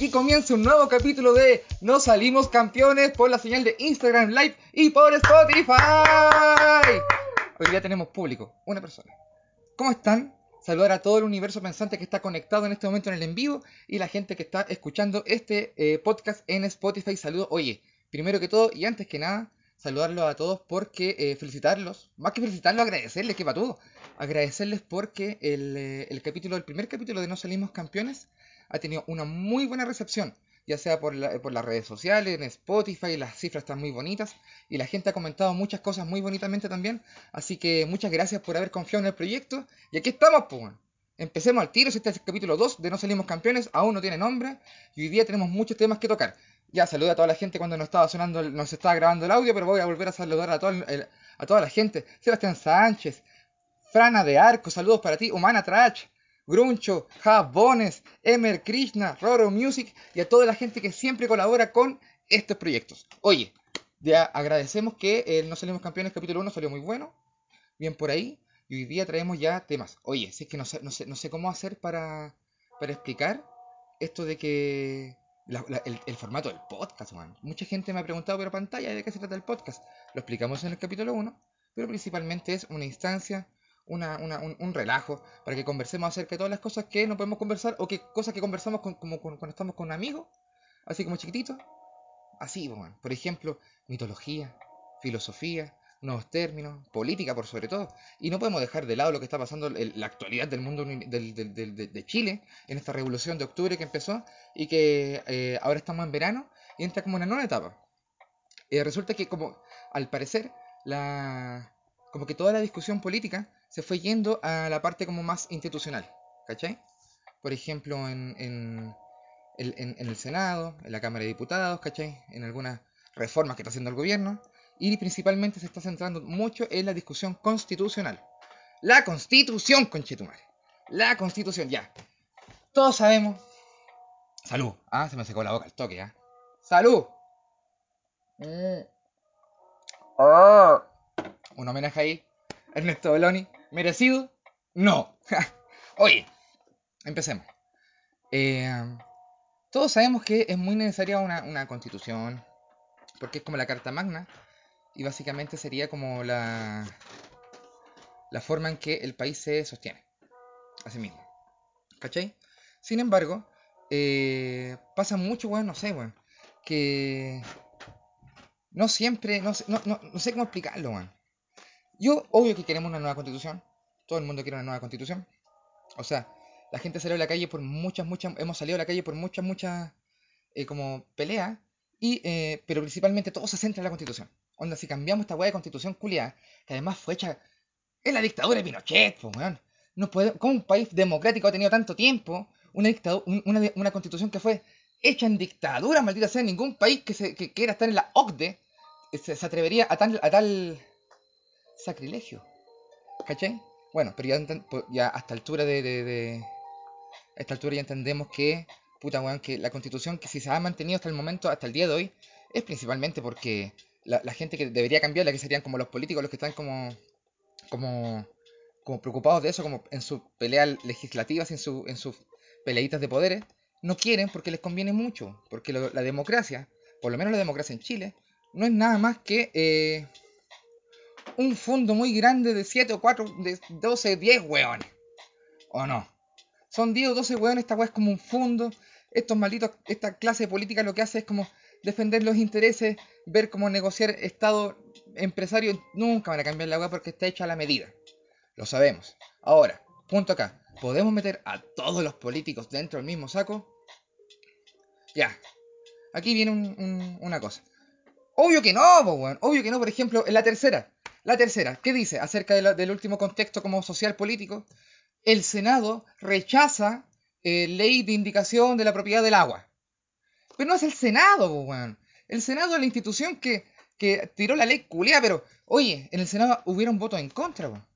Aquí comienza un nuevo capítulo de No salimos campeones por la señal de Instagram Live y por Spotify. Hoy día tenemos público, una persona. ¿Cómo están? Saludar a todo el universo pensante que está conectado en este momento en el en vivo y la gente que está escuchando este eh, podcast en Spotify. Saludos. Oye, primero que todo y antes que nada, saludarlos a todos porque eh, felicitarlos, más que felicitarlos, agradecerles que va todo. Agradecerles porque el, eh, el capítulo, el primer capítulo de No salimos campeones ha tenido una muy buena recepción, ya sea por, la, por las redes sociales, en Spotify, las cifras están muy bonitas y la gente ha comentado muchas cosas muy bonitamente también. Así que muchas gracias por haber confiado en el proyecto. Y aquí estamos, pues. Empecemos al tiro, este es el capítulo 2 de No Salimos Campeones, aún no tiene nombre y hoy día tenemos muchos temas que tocar. Ya saluda a toda la gente cuando nos estaba sonando, nos estaba grabando el audio, pero voy a volver a saludar a, toda la gente. Sebastián Sánchez, Frana de Arco, saludos para ti, Humana Trash, Gruncho, Jabones, Emer Krishna, Roro Music y a toda la gente que siempre colabora con estos proyectos. Oye, ya agradecemos que el No Salimos Campeones capítulo 1 salió muy bueno, bien por ahí, y hoy día traemos ya temas. Oye, si es que no sé, no sé, no sé cómo hacer para, explicar esto de que el, formato del podcast, man. Mucha gente me ha preguntado por pantalla de qué se trata el podcast. Lo explicamos en el capítulo 1, pero principalmente es una instancia una, una, un, relajo para que conversemos acerca de todas las cosas que no podemos conversar o que cosas que conversamos con, como con, cuando estamos con un amigo, así como chiquitito. Así, bueno, por ejemplo, mitología, filosofía, nuevos términos, política por sobre todo. Y no podemos dejar de lado lo que está pasando en la actualidad del mundo del, del, del, de Chile, en esta revolución de octubre que empezó y que eh, ahora estamos en verano y entra como una nueva etapa. Eh, resulta que como al parecer la como que toda la discusión política se fue yendo a la parte como más institucional, ¿cachai? Por ejemplo, en, en, en, en el Senado, en la Cámara de Diputados, ¿cachai? En algunas reformas que está haciendo el gobierno, y principalmente se está centrando mucho en la discusión constitucional. La constitución, conchetumare. La constitución, ya. Todos sabemos. Salud. Ah, se me secó la boca el toque, ¿ah? Salud. Mm. Oh. Un homenaje ahí. Ernesto Beloni. ¿Merecido? No. Oye, empecemos. Eh, todos sabemos que es muy necesaria una, constitución, porque es como la Carta Magna, y básicamente sería como la, la forma en que el país se sostiene, así mismo. ¿Cachai? Sin embargo, eh, pasa mucho, bueno, no sé, bueno, que no siempre, no, no, no, sé cómo explicarlo, bueno. Yo, obvio que queremos una nueva constitución. Todo el mundo quiere una nueva constitución. O sea, la gente salió a la calle por muchas, muchas, hemos salido a la calle por muchas, muchas, eh, como peleas. Y, eh, pero principalmente todo se centra en la constitución. Onda, si cambiamos esta hueá de constitución culiada, que además fue hecha en la dictadura de Pinochet, pues, weón. No puede, ¿Cómo un país democrático ha tenido tanto tiempo una, dictadura, una, una constitución que fue hecha en dictadura, maldita sea? Ningún país que, se, que quiera estar en la OCDE se, se atrevería a tal, a tal sacrilegio. ¿Cachai? Bueno, pero ya, ya hasta altura de, de, A esta altura ya entendemos que, puta weón, que la constitución que si se ha mantenido hasta el momento, hasta el día de hoy, es principalmente porque la, gente que debería cambiarla, que serían como los políticos, los que están como, como, como preocupados de eso, como en sus peleas legislativas, en, su, en sus peleitas de poderes, no quieren porque les conviene mucho, porque la democracia, por lo menos la democracia en Chile, no es nada más que eh, un fondo muy grande de 7 o 4, de 12, 10 weones. ¿O no? Son 10 o 12 weones, esta weá es como un fondo. Estos malditos, esta clase de política lo que hace es como defender los intereses, ver cómo negociar Estado, empresario. Nunca van a cambiar la weá porque está hecha a la medida. Lo sabemos. Ahora, punto acá. ¿Podemos meter a todos los políticos dentro del mismo saco? Ya. Aquí viene un, un, una cosa. Obvio que no, weón. Obvio que no, por ejemplo, en la tercera. La tercera, ¿qué dice acerca del último contexto como social político? El Senado rechaza eh, ley de indicación de la propiedad del agua. Pero no es el Senado, weón. El Senado es la institución que, que tiró la ley culia, pero oye, en el Senado hubieron votos en contra, weón.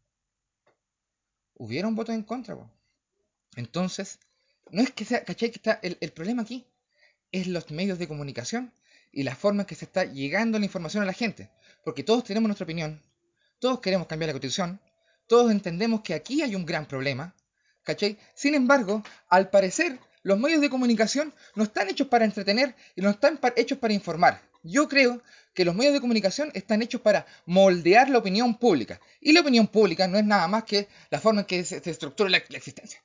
Hubieron votos en contra, weón. Entonces, no es que sea, ¿cachai? Que está el, el problema aquí es los medios de comunicación y la forma en que se está llegando la información a la gente. Porque todos tenemos nuestra opinión, todos queremos cambiar la constitución, todos entendemos que aquí hay un gran problema, ¿cachai? Sin embargo, al parecer, los medios de comunicación no están hechos para entretener y no están hechos para informar. Yo creo que los medios de comunicación están hechos para moldear la opinión pública. Y la opinión pública no es nada más que la forma en que se, estructura la, existencia.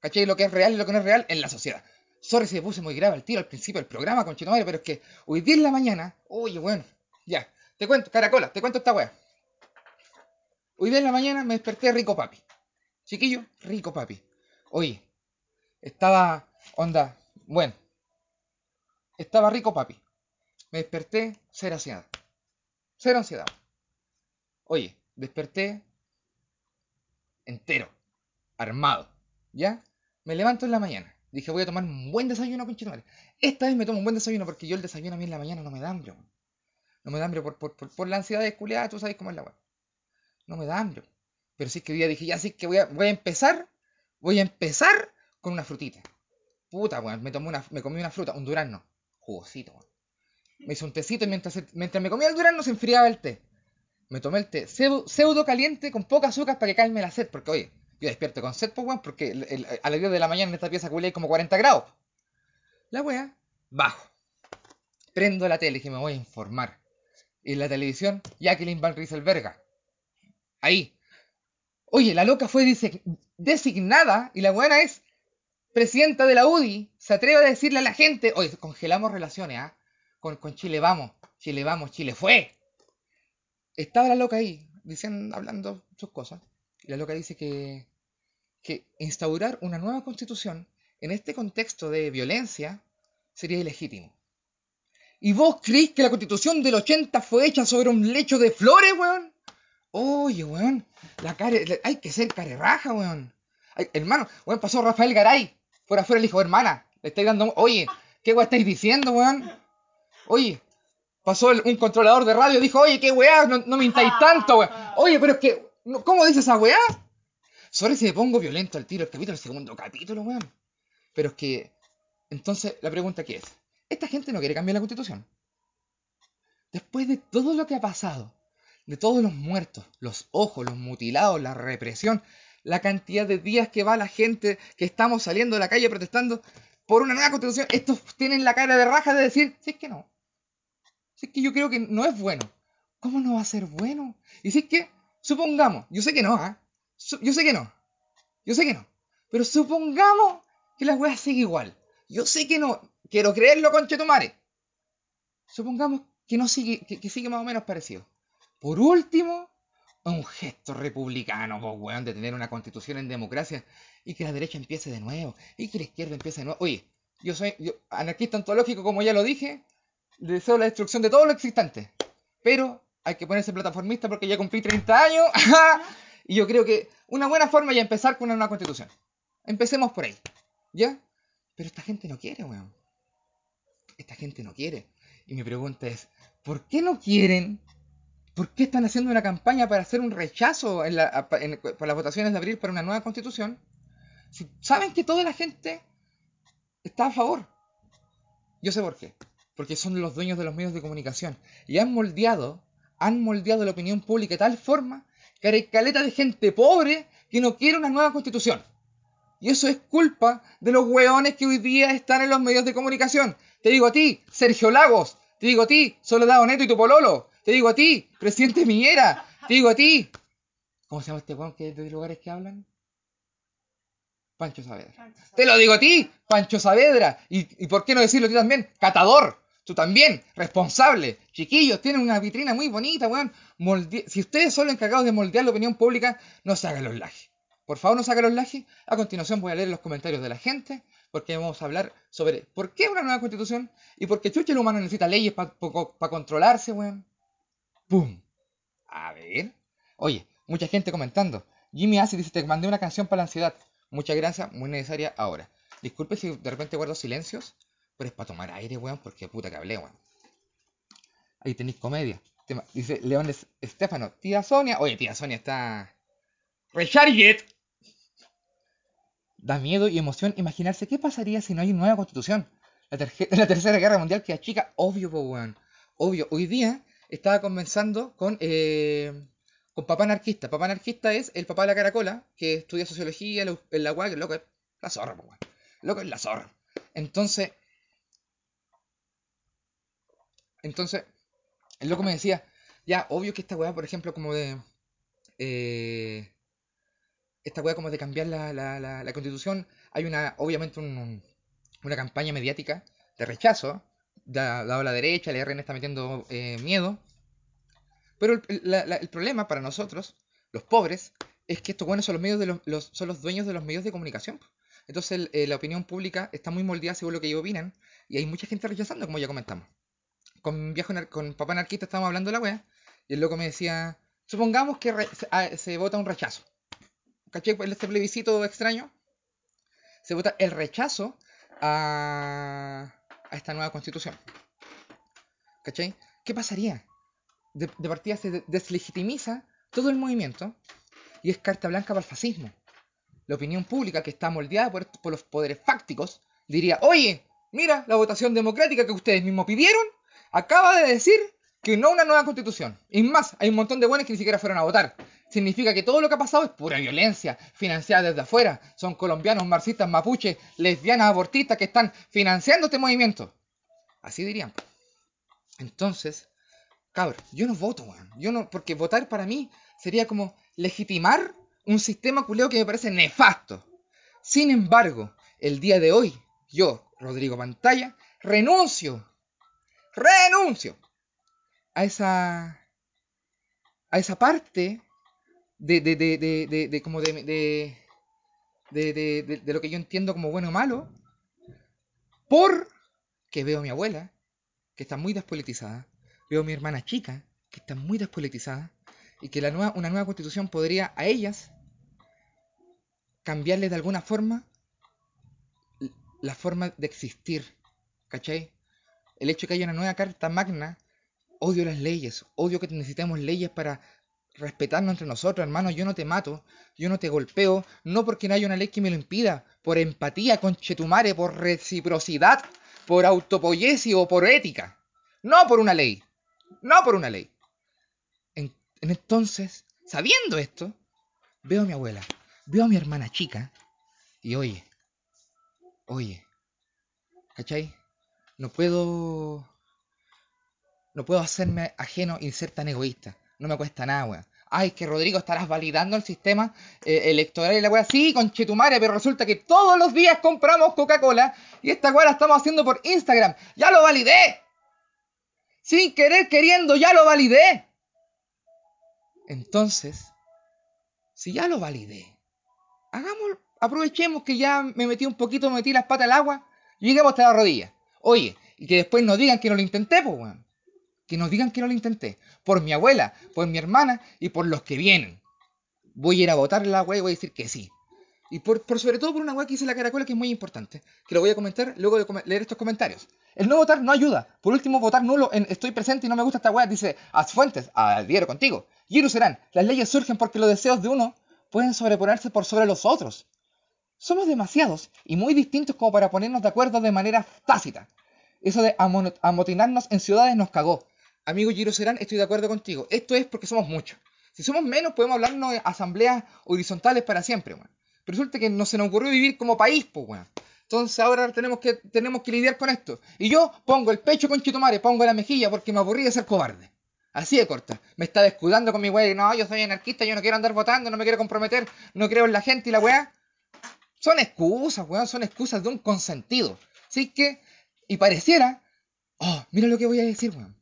¿Cachai? Lo que es real y lo que no es real en la sociedad. Sorry si me puse muy grave al tiro al principio del programa, con pero es que hoy día en la mañana, oye, bueno, ya, te cuento, caracola, te cuento esta weá. Hoy día en la mañana me desperté rico papi. Chiquillo, rico papi. Oye, estaba, onda, bueno, estaba rico papi. Me desperté, cero ansiedad. Cero ansiedad. Oye, desperté entero, armado. ¿Ya? Me levanto en la mañana. Dije, voy a tomar un buen desayuno, con madre. Esta vez me tomo un buen desayuno porque yo el desayuno a mí en la mañana no me da hambre. No me da hambre por, por, la ansiedad de culiada, tú sabes cómo es la weá. No me da hambre. Pero sí que hoy día dije, ya sí que voy a, empezar, voy a empezar con una frutita. Puta, weón, me, tomé una, me comí una fruta, un durazno. Jugosito, weón. Me hice un tecito y mientras, mientras me comía el durazno se enfriaba el té. Me tomé el té pseudo, caliente con poca azúcar para que calme la sed. Porque, oye, yo despierto con sed, pues, weón, porque a las 10 de la mañana en esta pieza hay como 40 grados. La wea, bajo. Prendo la tele y me voy a informar. Y en la televisión, Jacqueline Van Rieselberga. Ahí. Oye, la loca fue designada y la buena es presidenta de la UDI. Se atreve a decirle a la gente, oye, congelamos relaciones, ¿ah? con, Chile vamos, Chile vamos, Chile fue. Estaba la loca ahí, diciendo, hablando sus cosas. Y la loca dice que, que instaurar una nueva constitución en este contexto de violencia sería ilegítimo. ¿Y vos creéis que la constitución del 80 fue hecha sobre un lecho de flores, weón? Oye, weón, la cara, hay que ser carerraja, weón. hermano, weón, pasó Rafael Garay. Fuera afuera le dijo, hermana, le estáis dando. Oye, ¿qué weón estáis diciendo, weón? Oye, pasó un controlador de radio, dijo, oye, qué weá, no, me mintáis tanto, weá. Oye, pero es que, ¿cómo dice esa weá? Sorry si me pongo violento al tiro, el capítulo, el segundo capítulo, weón. Pero es que, entonces, la pregunta aquí es, ¿esta gente no quiere cambiar la constitución? Después de todo lo que ha pasado, de todos los muertos, los ojos, los mutilados, la represión, la cantidad de días que va la gente que estamos saliendo de la calle protestando por una nueva constitución, estos tienen la cara de raja de decir, si es que no, si es que yo creo que no es bueno. ¿Cómo no va a ser bueno? Y si es que, supongamos, yo sé que no, ¿ah? yo sé que no. Yo sé que no. Pero supongamos que la weá sigue igual. Yo sé que no. Quiero creerlo, con Chetumare. Supongamos que no sigue, que, sigue más o menos parecido. Por último, un gesto republicano, vos, weón, de tener una constitución en democracia y que la derecha empiece de nuevo y que la izquierda empiece de nuevo. Oye, yo soy anarquista ontológico, como ya lo dije, deseo la destrucción de todo lo existente. Pero hay que ponerse plataformista porque ya cumplí 30 años. y yo creo que una buena forma es empezar con una nueva constitución. Empecemos por ahí. ¿Ya? Pero esta gente no quiere, weón. Esta gente no quiere. Y mi pregunta es, ¿por qué no quieren? ¿Por qué están haciendo una campaña para hacer un rechazo en las votaciones de abril para una nueva constitución? Si saben que toda la gente está a favor. Yo sé por qué porque son los dueños de los medios de comunicación. Y han moldeado, han moldeado la opinión pública de tal forma que hay caleta de gente pobre que no quiere una nueva constitución. Y eso es culpa de los hueones que hoy día están en los medios de comunicación. Te digo a ti, Sergio Lagos. Te digo a ti, Soledad Neto y tu pololo. Te digo a ti, presidente Miñera. Te digo a ti. ¿Cómo se llama este hueón que de lugares que hablan? Pancho Saavedra. Te lo digo a ti, Pancho Saavedra. ¿Y, ¿Y por qué no decirlo a ti también? Catador. Tú también, responsable. Chiquillos, tienen una vitrina muy bonita, weón. Si ustedes son los encargados de moldear la opinión pública, no se hagan los lajes. Por favor, no se hagan los lajes. A continuación voy a leer los comentarios de la gente, porque vamos a hablar sobre por qué una nueva constitución y por qué chucha el humano necesita leyes para controlarse, weón. ¡Pum! A ver. Oye, mucha gente comentando. Jimmy Acid dice, te mandé una canción para la ansiedad. Muchas gracias, muy necesaria ahora. Disculpe si de repente guardo silencios, pero es para tomar aire, weón, porque puta que hablé, weón. Ahí tenéis comedia. Dice Leones Estefano, tía Sonia. Oye, tía Sonia está. ¡Recharget! Da miedo y emoción imaginarse qué pasaría si no hay nueva constitución. La, la tercera guerra mundial que chica, obvio, weón. Obvio. Hoy día estaba conversando con, eh, con papá anarquista. Papá anarquista es el papá de la caracola, que estudia sociología en la UAC, loco, la zorra, weón Loco es la zorra. Entonces, entonces, el loco me decía, ya, obvio que esta weá, por ejemplo, como de... Eh, esta weá como de cambiar la, la, la, la constitución, hay una, obviamente, un, una campaña mediática de rechazo, dado la derecha, el RN está metiendo eh, miedo. Pero el, problema para nosotros, los pobres, es que estos buenos son los medios de los, son los dueños de los medios de comunicación. Entonces eh, la opinión pública está muy moldeada según lo que ellos opinan, y hay mucha gente rechazando, como ya comentamos. Con viaje con papá anarquista estábamos hablando de la wea, y el loco me decía, supongamos que ah, se, vota un rechazo. ¿Caché? Este plebiscito extraño. Se vota el rechazo a, a esta nueva constitución. ¿Cachai? ¿Qué pasaría? De, partida se deslegitimiza todo el movimiento y es carta blanca para el fascismo. La opinión pública que está moldeada por, por los poderes fácticos diría, oye, mira, la votación democrática que ustedes mismos pidieron acaba de decir que no una nueva constitución. Y más, hay un montón de buenos que ni siquiera fueron a votar significa que todo lo que ha pasado es pura violencia, financiada desde afuera. Son colombianos, marxistas, mapuches, lesbianas, abortistas que están financiando este movimiento. Así dirían. Entonces, cabrón, yo no voto. Yo no, porque votar para mí sería como legitimar un sistema culeo que me parece nefasto. Sin embargo, el día de hoy, yo, Rodrigo Pantalla, renuncio, renuncio a esa, a esa parte de, de, de, de, de como de, de, lo que yo entiendo como bueno o malo, porque veo a mi abuela, que está muy despolitizada, veo a mi hermana chica, que está muy despolitizada, y que la nueva, una nueva constitución podría a ellas cambiarles de alguna forma la forma de existir, ¿cachai? El hecho de que haya una nueva carta magna, odio las leyes, odio que necesitemos leyes para respetarnos entre nosotros, hermano, yo no te mato, yo no te golpeo, no porque no haya una ley que me lo impida, por empatía con Chetumare, por reciprocidad, por autopoyesi o por ética, no por una ley, no por una ley. En, entonces, sabiendo esto, veo a mi abuela, veo a mi hermana chica, y oye, oye, ¿cachai? No puedo, no puedo hacerme ajeno y ser tan egoísta no me cuesta nada, weón. Ay, que Rodrigo estarás validando el sistema eh, electoral y la weá. Sí, conchetumare, pero resulta que todos los días compramos Coca-Cola y esta weá la estamos haciendo por Instagram. ¡Ya lo validé! Sin querer queriendo, ya lo validé. Entonces, si ya lo validé, hagamos, aprovechemos que ya me metí un poquito, me metí las patas al agua y lleguemos hasta la rodilla. Oye, y que después nos digan que no lo intenté, pues, weón que nos digan que no lo intenté. Por mi abuela, por mi hermana y por los que vienen. Voy a ir a votar la wea y voy a decir que sí. Y por, sobre todo por una wea que hice la caracola que es muy importante. Que lo voy a comentar luego de leer estos comentarios. El no votar no ayuda. Por último, votar nulo en estoy presente y no me gusta esta wea. Dice As Fuentes, al diario contigo. Giru serán. Las leyes surgen porque los deseos de uno pueden sobreponerse por sobre los otros. Somos demasiados y muy distintos como para ponernos de acuerdo de manera tácita. Eso de amotinarnos en ciudades nos cagó. Amigo Giro Serán, estoy de acuerdo contigo. Esto es porque somos muchos. Si somos menos, podemos hablarnos de asambleas horizontales para siempre, weón. Pero resulta que no se nos ocurrió vivir como país, pues, weón. Entonces ahora tenemos que, tenemos que lidiar con esto. Y yo pongo el pecho con Chitomare, pongo la mejilla porque me aburrí de ser cobarde. Así de corta. Me está descuidando con mi weá. No, yo soy anarquista, yo no quiero andar votando, no me quiero comprometer, no creo en la gente y la weá. Son excusas, weón, son excusas de un consentido. Así que, y pareciera, oh, mira lo que voy a decir, weón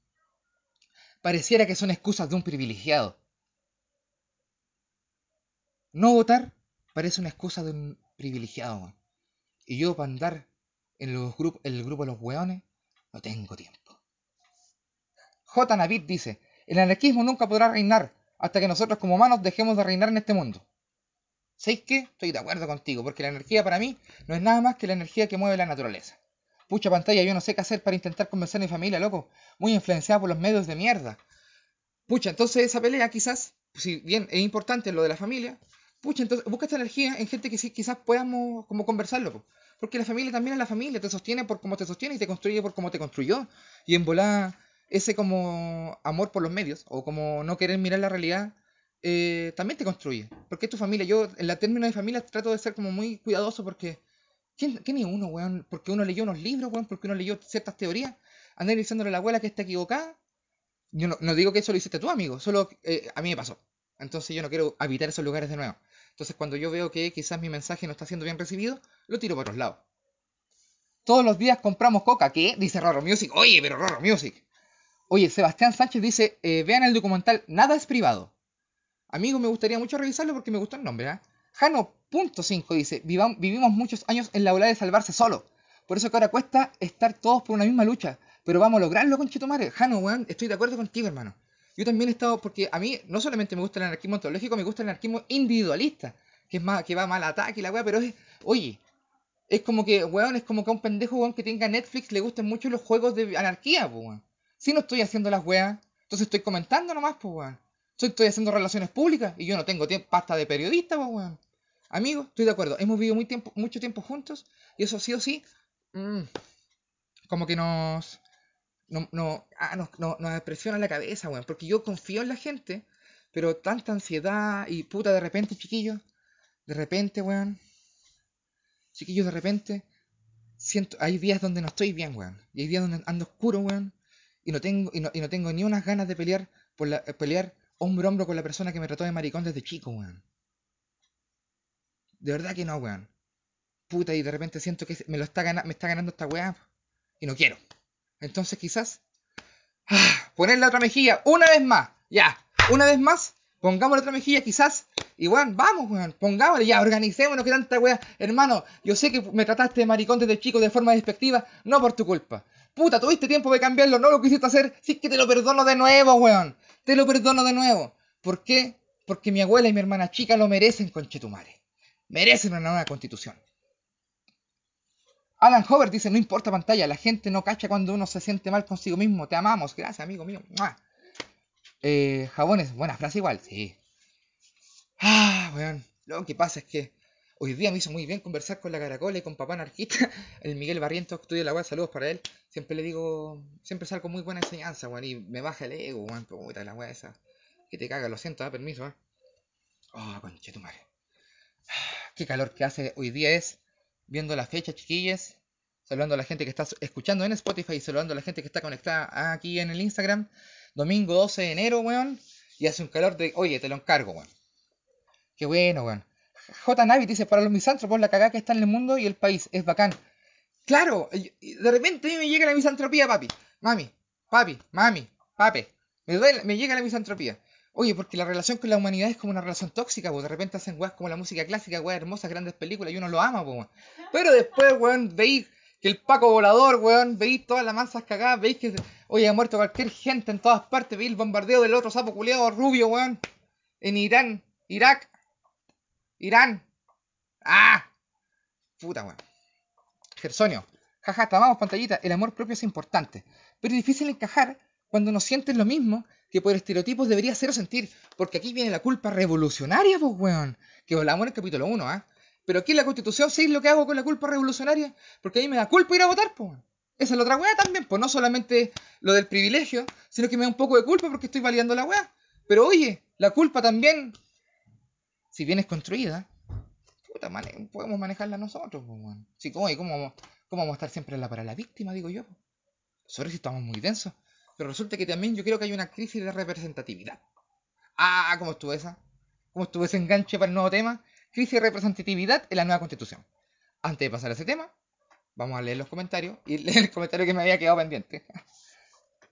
pareciera que son excusas de un privilegiado. No votar parece una excusa de un privilegiado. Y yo para andar en, los el grupo de los hueones no tengo tiempo. J. Navid dice, el anarquismo nunca podrá reinar hasta que nosotros como humanos dejemos de reinar en este mundo. ¿Sabéis qué? Estoy de acuerdo contigo, porque la energía para mí no es nada más que la energía que mueve la naturaleza. Pucha pantalla, yo no sé qué hacer para intentar convencer a mi familia, loco. Muy influenciada por los medios de mierda. Pucha, entonces esa pelea quizás, si bien es importante lo de la familia, pucha, entonces busca esta energía en gente que sí, quizás podamos como conversarlo. Porque la familia también es la familia, te sostiene por cómo te sostiene y te construye por cómo te construyó. Y en volar ese como amor por los medios o como no querer mirar la realidad eh, también te construye. Porque es tu familia. Yo en la término de familia trato de ser como muy cuidadoso porque ¿Quién, ¿Quién es uno, weón? Porque uno leyó unos libros, weón, porque uno leyó ciertas teorías. Andar diciéndole a la abuela que está equivocada. Yo no, digo que eso lo hiciste tú, amigo, solo eh, a mí me pasó. Entonces yo no quiero habitar esos lugares de nuevo. Entonces cuando yo veo que quizás mi mensaje no está siendo bien recibido, lo tiro por otros lados. Todos los días compramos coca. ¿Qué? Dice Roro Music. Oye, pero Roro Music. Oye, Sebastián Sánchez dice, eh, vean el documental Nada es privado. Amigo, me gustaría mucho revisarlo porque me gustó el nombre. ¿eh? Jano.5 dice, vivimos muchos años en la ola de salvarse solo. Por eso que ahora cuesta estar todos por una misma lucha. Pero vamos a lograrlo con Chitomare. Jano, weón, estoy de acuerdo contigo, hermano. Yo también he estado, porque a mí no solamente me gusta el anarquismo ontológico, me gusta el anarquismo individualista, que es más, que va mal ataque y la weá, pero es, oye, es como que, weón, es como que a un pendejo, weón, que tenga Netflix le gusten mucho los juegos de anarquía, pues, weón. Si no estoy haciendo las weas, entonces estoy comentando nomás, pues, weón. Estoy, haciendo relaciones públicas y yo no tengo pasta de periodista, pues, weón. Amigo, estoy de acuerdo. Hemos vivido muy tiempo, mucho tiempo juntos y eso sí o sí, mmm, como que nos, no, ah, nos, no, nos presiona la cabeza, weón. Porque yo confío en la gente, pero tanta ansiedad y puta, de repente, chiquillos, de repente, weón. Chiquillos, de repente, siento, hay días donde no estoy bien, weón. Y hay días donde ando oscuro, weón. Y no tengo, y no, y no tengo ni unas ganas de pelear, por la, pelear hombro a hombro con la persona que me trató de maricón desde chico, weón. De verdad que no, weón. Puta, y de repente siento que me lo está ganando, me está ganando esta weá. Y no quiero. Entonces quizás... Ah, otra mejilla una vez más. Ya. Una vez más. Pongamos la otra mejilla quizás. Y weón, vamos, weón. Pongámosle ya. Organicémonos que tanta weá. Hermano, yo sé que me trataste de maricón desde chico de forma despectiva. No por tu culpa. Puta, tuviste tiempo de cambiarlo. No lo quisiste hacer. Sí que te lo perdono de nuevo, weón. Te lo perdono de nuevo. ¿Por qué? Porque mi abuela y mi hermana chica lo merecen, conchetumare. Merecen una nueva constitución. Alan Hover dice, no importa pantalla, la gente no cacha cuando uno se siente mal consigo mismo. Te amamos, gracias amigo mío. Eh, jabones, buena frase igual, sí. Ah, weón. Lo que pasa es que hoy día me hizo muy bien conversar con la Caracola y con papá anarquista, el Miguel Barrientos, estudia la weá, saludos para él. Siempre le digo, siempre salgo muy buena enseñanza, weón, y me baja el ego, weón, puta la weá esa. Que te caga, lo siento, da permiso, eh. Oh, conche tu madre. Qué calor que hace hoy día es viendo la fecha, chiquillas. Saludando a la gente que está escuchando en Spotify saludando a la gente que está conectada aquí en el Instagram. Domingo 12 de enero, weón. Y hace un calor de. Oye, te lo encargo, weón. Qué bueno, weón. J. Navi dice: Para los misántropos, la cagada que está en el mundo y el país es bacán. Claro, de repente me llega la misantropía, papi. Mami, papi, mami, papi. Me, duele, me llega la misantropía. Oye, porque la relación con la humanidad es como una relación tóxica, pues de repente hacen weas como la música clásica, weas hermosas, grandes películas, y uno lo ama, pues. Pero después, weón, veis que el Paco volador, weón, veis todas las masas cagadas, veis que, oye, ha muerto cualquier gente en todas partes, veis el bombardeo del otro sapo culiado rubio, weón, en Irán, Irak, Irán. ¡Ah! Puta, weón. Gersonio. Jaja, te amamos, pantallita. El amor propio es importante, pero es difícil encajar cuando no sientes lo mismo que por estereotipos debería o sentir. Porque aquí viene la culpa revolucionaria, pues, weón. Que hablamos en el capítulo 1, ¿ah? Pero aquí en la constitución, ¿sabéis lo que hago con la culpa revolucionaria? Porque a mí me da culpa ir a votar, pues. Esa es la otra weá también, pues no solamente lo del privilegio, sino que me da un poco de culpa porque estoy validando la weá. Pero oye, la culpa también, si bien es construida, puta, podemos manejarla nosotros, pues, weón. Sí, ¿cómo, cómo, ¿cómo vamos a estar siempre en la para la víctima, digo yo? Sobre si estamos muy densos. Pero resulta que también yo creo que hay una crisis de representatividad. Ah, ¿cómo estuvo esa? ¿Cómo estuvo ese enganche para el nuevo tema? Crisis de representatividad en la nueva constitución. Antes de pasar a ese tema, vamos a leer los comentarios y leer el comentario que me había quedado pendiente.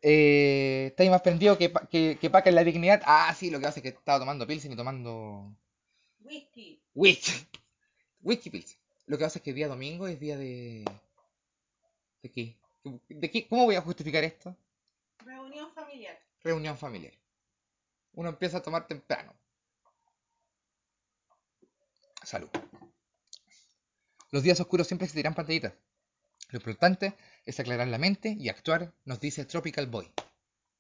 eh, ¿Estáis más prendido que, que, que Paca en la dignidad? Ah, sí, lo que hace es que estaba tomando pilsen y tomando... Whisky. Whisky. Whisky pilsen. Lo que pasa es que día domingo es día de... ¿De qué? ¿De qué? ¿Cómo voy a justificar esto? Reunión familiar. Reunión familiar. Uno empieza a tomar temprano. Salud. Los días oscuros siempre existirán pantallitas. Lo importante es aclarar la mente y actuar, nos dice Tropical Boy.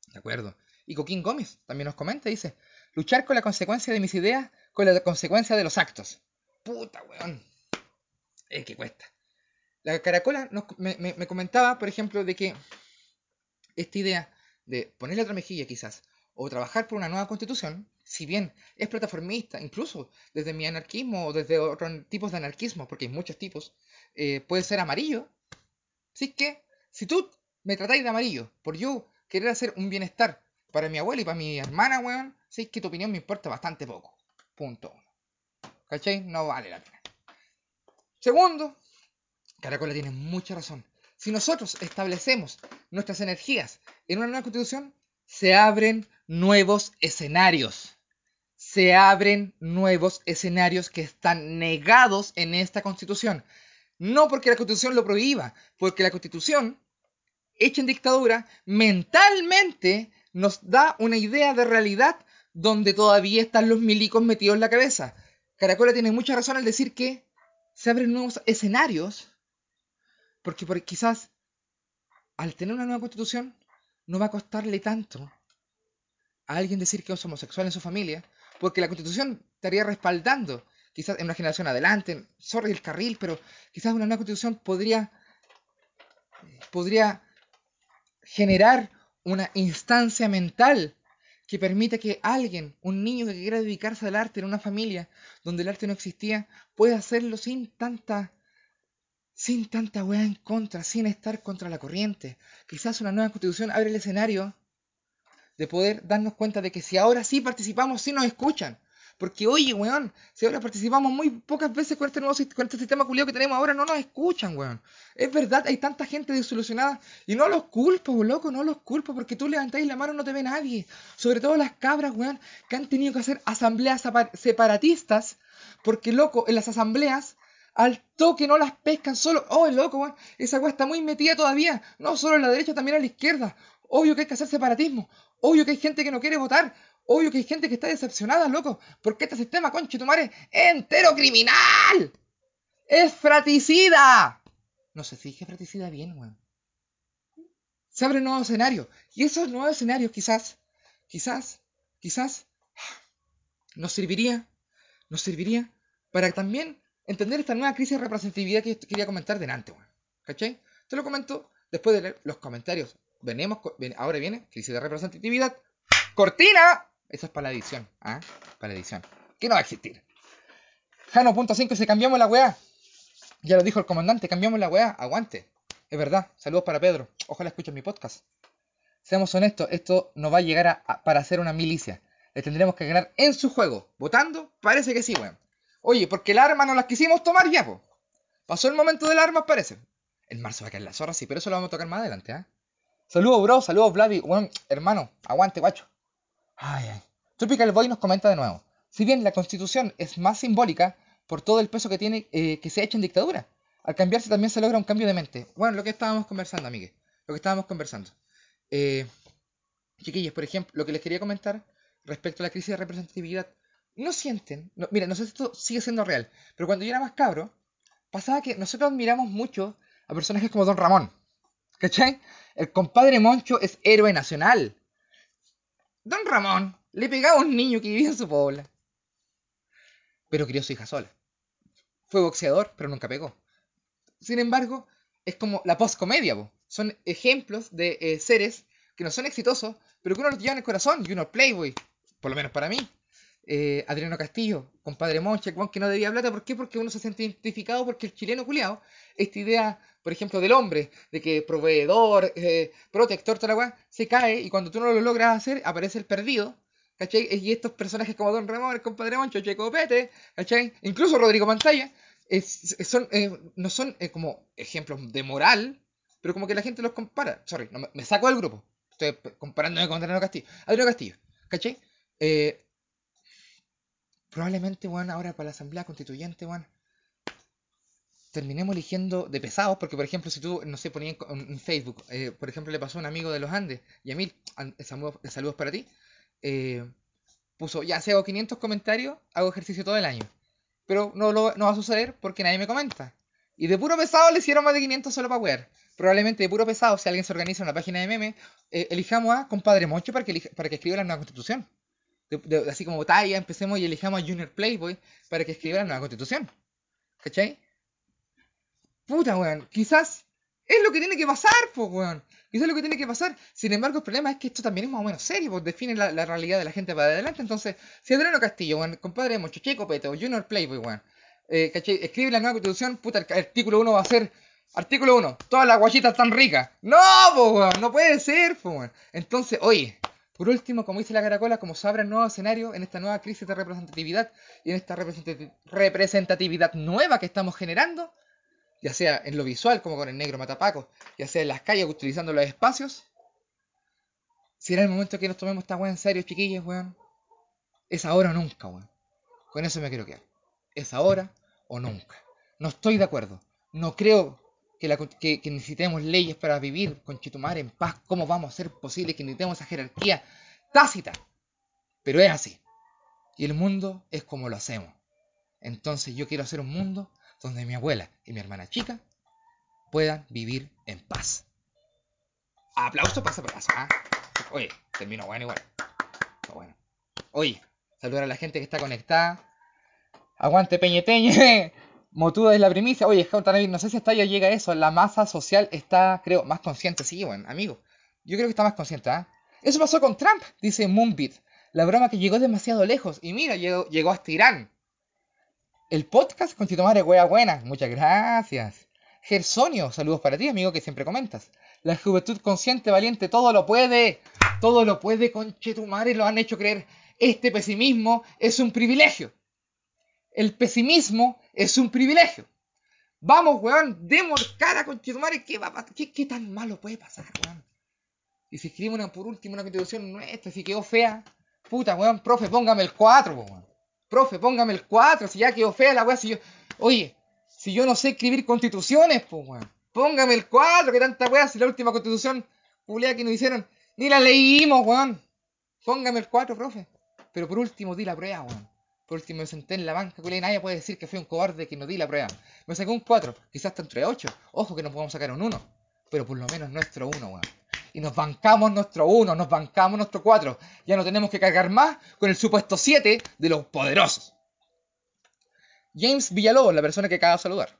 De acuerdo. Y Coquín Gómez también nos comenta, dice, luchar con la consecuencia de mis ideas con la consecuencia de los actos. Puta, weón. Es que cuesta. La caracola me, me, comentaba, por ejemplo, de que esta idea de ponerle otra mejilla quizás, o trabajar por una nueva constitución, si bien es plataformista, incluso desde mi anarquismo o desde otros tipos de anarquismo, porque hay muchos tipos, eh, puede ser amarillo. Así que, si tú me tratáis de amarillo por yo querer hacer un bienestar para mi abuela y para mi hermana, weón, sí que tu opinión me importa bastante poco. Punto uno. ¿Cachai? No vale la pena. Segundo, Caracola tiene mucha razón. Si nosotros establecemos nuestras energías en una nueva constitución, se abren nuevos escenarios. Se abren nuevos escenarios que están negados en esta constitución. No porque la constitución lo prohíba, porque la constitución, hecha en dictadura, mentalmente nos da una idea de realidad donde todavía están los milicos metidos en la cabeza. Caracola tiene mucha razón al decir que se abren nuevos escenarios, porque, quizás al tener una nueva constitución no va a costarle tanto a alguien decir que es homosexual en su familia, porque la constitución estaría respaldando, quizás en una generación adelante, sorry el carril, pero quizás una nueva constitución podría, podría generar una instancia mental que permita que alguien, un niño que quiera dedicarse al arte en una familia donde el arte no existía, pueda hacerlo sin tanta sin tanta weá en contra, sin estar contra la corriente. Quizás una nueva constitución abre el escenario de poder darnos cuenta de que si ahora sí participamos, sí nos escuchan. Porque oye, weón, si ahora participamos muy pocas veces con este nuevo con este sistema culiado que tenemos ahora, no nos escuchan, weón. Es verdad, hay tanta gente desilusionada. Y no los culpo, loco, no los culpo, porque tú levantáis la mano y no te ve nadie. Sobre todo las cabras, weón, que han tenido que hacer asambleas separatistas. Porque, loco, en las asambleas al toque no las pescan solo. Oh, loco, weón. Esa weá está muy metida todavía. No solo en la derecha, también a la izquierda. Obvio que hay que hacer separatismo. Obvio que hay gente que no quiere votar. Obvio que hay gente que está decepcionada, loco. Porque este sistema, conche tu madre, entero criminal. Es fratricida. No sé si dije fratricida bien, weón. Se abre un nuevo escenario. Y esos nuevos escenarios quizás, quizás, quizás, nos serviría, nos serviría para también entender esta nueva crisis de representatividad que quería comentar delante, weón. ¿Cachai? Te lo comento después de leer los comentarios. Venemos, ahora viene crisis de representatividad. ¡Cortina! Esa es para la edición, ¿ah? Para la edición. ¿Qué no va a existir? Jano.5 se cambiamos la weá. Ya lo dijo el comandante, cambiamos la weá. Aguante. Es verdad. Saludos para Pedro. Ojalá escuchen mi podcast. Seamos honestos, esto no va a llegar para hacer una milicia. Le tendremos que ganar en su juego. ¿Votando? Parece que sí, weón. Oye, porque el arma no las quisimos tomar ya. Pasó el momento del arma, parece. En marzo va a caer la zorra, sí, pero eso lo vamos a tocar más adelante, ¿ah? Saludos, bro, saludos, Vladi. Bueno, hermano, aguante, guacho. Ay, ay. Tropical Boy nos comenta de nuevo. Si bien la constitución es más simbólica por todo el peso que tiene eh, que se ha hecho en dictadura, al cambiarse también se logra un cambio de mente. Bueno, lo que estábamos conversando, amigues. Lo que estábamos conversando. Eh, chiquillos, por ejemplo, lo que les quería comentar respecto a la crisis de representatividad no sienten, mira, no sé si esto sigue siendo real, pero cuando yo era más cabro, pasaba que nosotros admiramos mucho a personajes como Don Ramón. ¿Cachai? El compadre Moncho es héroe nacional. Don Ramón le pegaba a un niño que vivía en su pueblo. Pero crió su hija sola. Fue boxeador, pero nunca pegó. Sin embargo, es como la postcomedia, Son ejemplos de eh, seres que no son exitosos, pero que uno los lleva en el corazón y uno playboy. Por lo menos para mí. Eh, Adriano Castillo, compadre Monche, que no debía plata. ¿Por qué? Porque uno se siente identificado porque el chileno culiado, esta idea, por ejemplo, del hombre, de que proveedor, eh, protector, toda la se cae y cuando tú no lo logras hacer, aparece el perdido. ¿Cachai? Y estos personajes como Don Ramón, el compadre Moncho, Checo Pete, ¿cachai? Incluso Rodrigo Pantalla, son, eh, no son como ejemplos de moral, pero como que la gente los compara. Sorry, me, saco del grupo. Estoy comparándome con Adriano Castillo. Adriano Castillo, ¿cachai? Probablemente, bueno, ahora para la Asamblea Constituyente, bueno, terminemos eligiendo de pesados, porque por ejemplo, si tú, no sé, ponías en, Facebook, eh, por ejemplo, le pasó a un amigo de los Andes, y a mí, saludos, para ti, eh, puso, ya, si hago 500 comentarios, hago ejercicio todo el año. Pero no, lo, no va a suceder porque nadie me comenta. Y de puro pesado le hicieron más de 500 solo para wear. Probablemente de puro pesado, si alguien se organiza en una página de meme, eh, elijamos a compadre Moncho para que, para que escriba la nueva constitución así como talla, empecemos y elijamos a Junior Playboy para que escriba la nueva constitución. ¿Cachai? Puta, weón. Quizás Es lo que tiene que pasar, pues, weón. Eso es lo que tiene que pasar. Sin embargo, el problema es que esto también es más o menos serio, pues define la, realidad de la gente para adelante. Entonces, si Adriano Castillo, weón, compadre Mocho, Checo Peto, Junior Playboy, weón, eh, ¿cachai? escribe la nueva constitución, puta, el artículo 1 va a ser Artículo 1. Todas las guachitas están ricas. No, po, weón. No puede ser, weón. Entonces, oye, por último, como dice la caracola, como se abre el nuevo escenario en esta nueva crisis de representatividad y en esta representati- representatividad nueva que estamos generando, ya sea en lo visual, como con el negro matapaco, ya sea en las calles utilizando los espacios, será el momento que nos tomemos esta weá en serio, chiquillos, weón. Es ahora o nunca, weón. Con eso me quiero quedar. Es ahora o nunca. No estoy de acuerdo. No creo que, necesitemos leyes para vivir con Chitumar en paz. ¿Cómo vamos a hacer posible que necesitemos esa jerarquía tácita? Pero es así. Y el mundo es como lo hacemos. Entonces yo quiero hacer un mundo donde mi abuela y mi hermana chica puedan vivir en paz. Aplauso para ese pedazo, ¿ah? Oye, termino bueno igual. Está bueno. Oye, saludar a la gente que está conectada. Aguante Peñeteñe. Motuda es la primicia. Oye, no sé si hasta ya llega eso. La masa social está, creo, más consciente. Sí, bueno, amigo. Yo creo que está más consciente, ¿ah? Eso pasó con Trump, dice Moonbeat. La broma que llegó demasiado lejos. Y mira, llegó, llegó hasta Irán. El podcast con Tito Madre, wea buena. Muchas gracias. Gersonio, saludos para ti, amigo, que siempre comentas. La juventud consciente, valiente, todo lo puede. Todo lo puede, conchetumare, lo han hecho creer. Este pesimismo es un privilegio. El pesimismo es un privilegio. Vamos, weón, demos cara, conchetumare, ¿qué, va qué, tan malo puede pasar, weón? Y si escribimos una, por último una constitución nuestra, si quedó fea, puta, weón, profe, póngame el 4, weón. Profe, póngame el 4, si ya quedó fea la weá, si yo... Oye, si yo no sé escribir constituciones, pues, weón. Póngame el 4, que tanta weá, si la última constitución culiada que nos hicieron, ni la leímos, weón. Póngame el 4, profe. Pero por último, di la prueba, weón. Por último, me senté en la banca, y nadie puede decir que fui un cobarde que no di la prueba. Me saqué un 4, quizás hasta entre 8. Ojo que nos podemos sacar un 1. Pero por lo menos nuestro 1, weón. Y nos bancamos nuestro 1, nos bancamos nuestro 4. Ya no tenemos que cargar más con el supuesto 7 de los poderosos. James Villalobos, la persona que acaba de saludar.